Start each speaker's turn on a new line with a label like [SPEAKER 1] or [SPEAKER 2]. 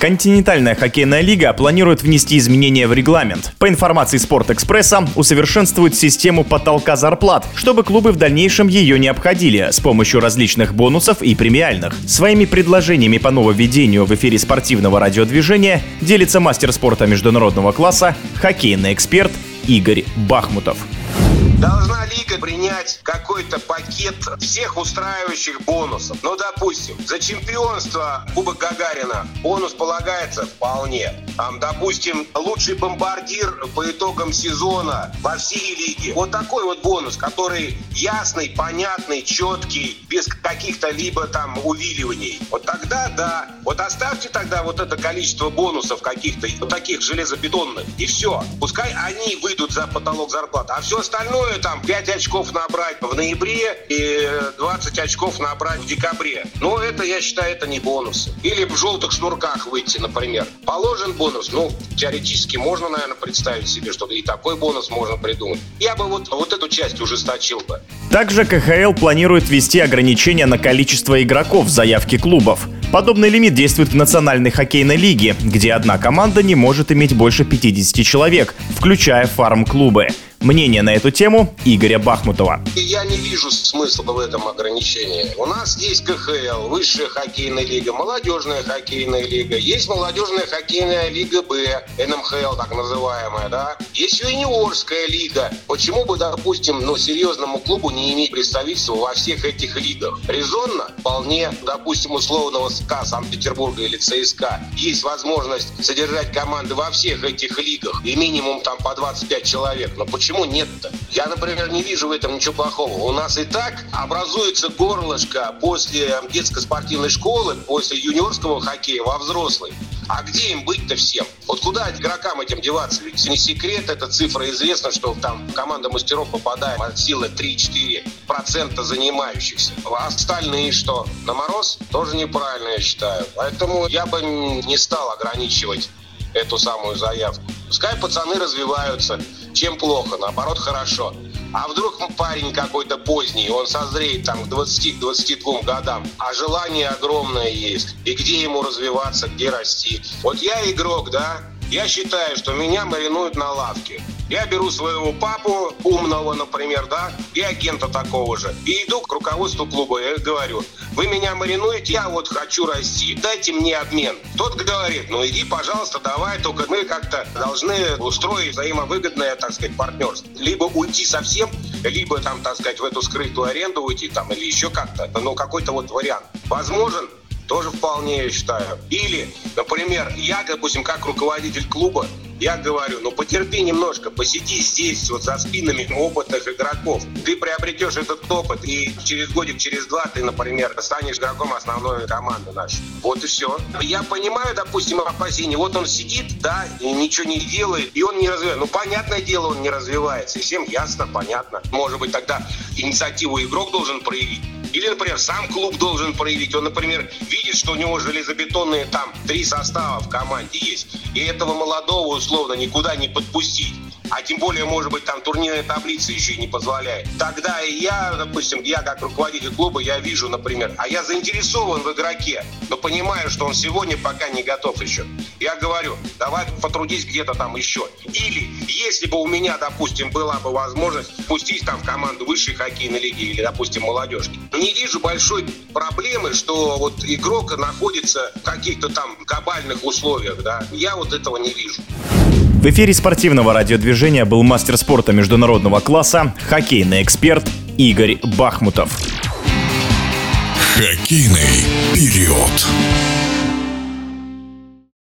[SPEAKER 1] Континентальная хоккейная лига планирует внести изменения в регламент. По информации Спортэкспресса, усовершенствует систему потолка зарплат, чтобы клубы в дальнейшем ее не обходили с помощью различных бонусов и премиальных. Своими предложениями по нововведению в эфире спортивного радиодвижения делится мастер спорта международного класса, хоккейный эксперт Игорь Бахмутов.
[SPEAKER 2] Должна лига принять какой-то пакет всех устраивающих бонусов. Ну, допустим, за чемпионство Кубок Гагарина бонус полагается вполне. Там, допустим, лучший бомбардир по итогам сезона во всей лиге. Вот такой вот бонус, который ясный, понятный, четкий, без каких-то либо там увиливаний. Вот тогда да. Вот оставьте тогда вот это количество бонусов каких-то, вот таких железобетонных, и все. Пускай они выйдут за потолок зарплаты. А все остальное там 5 очков набрать в ноябре и 20 очков набрать в декабре. Ну, это, я считаю, это не бонусы. Или в желтых шнурках выйти, например. Положен бонус, ну, теоретически можно, наверное, представить себе, что и такой бонус можно придумать. Я бы вот, вот эту часть ужесточил бы.
[SPEAKER 1] Также КХЛ планирует ввести ограничения на количество игроков в заявке клубов. Подобный лимит действует в Национальной хоккейной лиге, где одна команда не может иметь больше 50 человек, включая фарм-клубы. Мнение на эту тему Игоря Бахмутова.
[SPEAKER 2] Я не вижу смысла в этом ограничении. У нас есть КХЛ, высшая хоккейная лига, молодежная хоккейная лига, есть молодежная хоккейная лига Б, НМХЛ так называемая, да. Есть юниорская лига. Почему бы, допустим, ну, серьезному клубу не иметь представительства во всех этих лигах? Резонно? Вполне. Допустим, условного СКА Санкт-Петербурга или ЦСКА есть возможность содержать команды во всех этих лигах и минимум там по 25 человек. Но почему Почему нет-то? Я, например, не вижу в этом ничего плохого. У нас и так образуется горлышко после детской спортивной школы, после юниорского хоккея во взрослый. А где им быть-то всем? Вот куда игрокам этим деваться? Ведь не секрет, эта цифра известна, что там команда мастеров попадает от силы 3-4% занимающихся. А остальные что? На мороз? Тоже неправильно, я считаю. Поэтому я бы не стал ограничивать эту самую заявку. Пускай пацаны развиваются. Чем плохо? Наоборот, хорошо. А вдруг парень какой-то поздний, он созреет там к 20-22 годам, а желание огромное есть. И где ему развиваться, где расти. Вот я игрок, да, я считаю, что меня маринуют на лавке. Я беру своего папу, умного, например, да, и агента такого же, и иду к руководству клуба, я говорю, вы меня маринуете, я вот хочу расти, дайте мне обмен. Тот говорит, ну иди, пожалуйста, давай, только мы как-то должны устроить взаимовыгодное, так сказать, партнерство. Либо уйти совсем, либо там, так сказать, в эту скрытую аренду уйти, там, или еще как-то, ну, какой-то вот вариант. Возможен, тоже вполне, я считаю. Или, например, я, допустим, как руководитель клуба, я говорю, ну потерпи немножко, посиди здесь вот за спинами опытных игроков. Ты приобретешь этот опыт, и через годик, через два ты, например, станешь игроком основной команды нашей. Вот и все. Я понимаю, допустим, опасения. Вот он сидит, да, и ничего не делает, и он не развивается. Ну, понятное дело, он не развивается. И всем ясно, понятно. Может быть, тогда инициативу игрок должен проявить. Или, например, сам клуб должен проявить. Он, например, видит, что у него железобетонные там три состава в команде есть. И этого молодого условно никуда не подпустить а тем более, может быть, там турнирная таблица еще и не позволяет. Тогда и я, допустим, я как руководитель клуба, я вижу, например, а я заинтересован в игроке, но понимаю, что он сегодня пока не готов еще. Я говорю, давай потрудись где-то там еще. Или, если бы у меня, допустим, была бы возможность пустить там в команду высшей хоккейной лиги или, допустим, молодежки, не вижу большой проблемы, что вот игрок находится в каких-то там кабальных условиях, да. Я вот этого не вижу.
[SPEAKER 1] В эфире спортивного радиодвижения был мастер спорта международного класса, хоккейный эксперт Игорь Бахмутов.
[SPEAKER 3] Хоккейный период.